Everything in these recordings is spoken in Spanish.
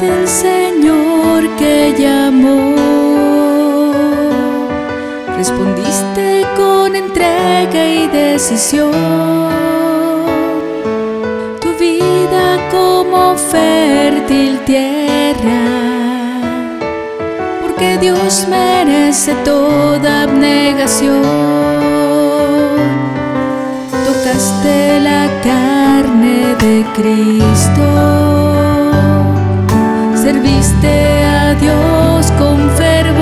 del Señor que llamó. Respondiste con entrega y decisión. Tu vida como fértil tierra. Porque Dios merece toda abnegación. Tocaste la carne de Cristo Serviste a Dios con fervor.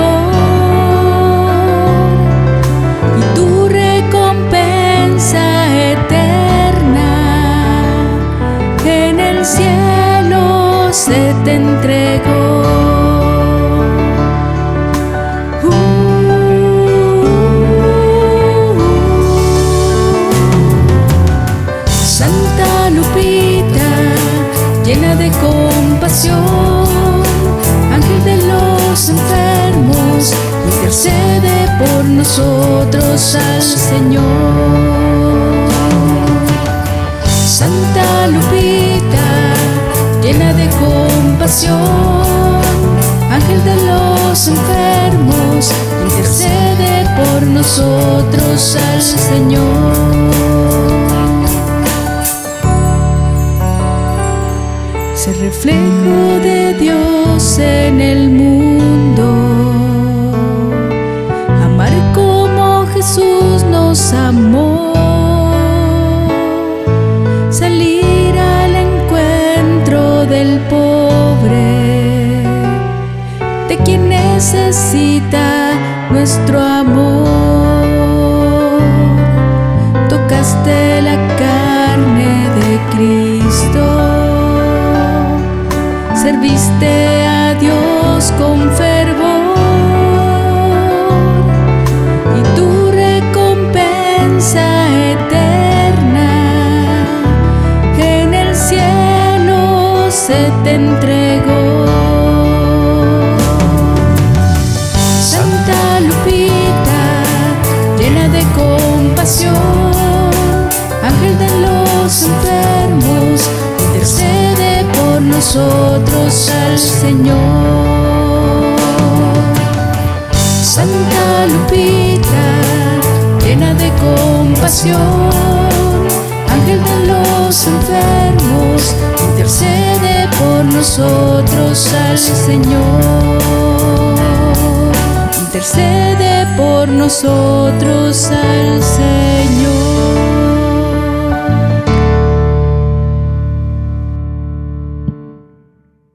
Y tu recompensa eterna en el cielo se te entregó. Santa Lupita, llena de compasión, nosotros al Señor. Santa Lupita, llena de compasión, ángel de los enfermos, intercede por nosotros al Señor. Ser reflejo de necesita nuestro amor. Tocaste la carne de Cristo serviste a Dios con fervor y tu recompensa eterna en el cielo se te entregó. Compasión, ángel de los enfermos, intercede por nosotros al Señor. Santa Lupita, llena de compasión, ángel de los enfermos, intercede por nosotros al Señor. Intercede por nosotros al Señor.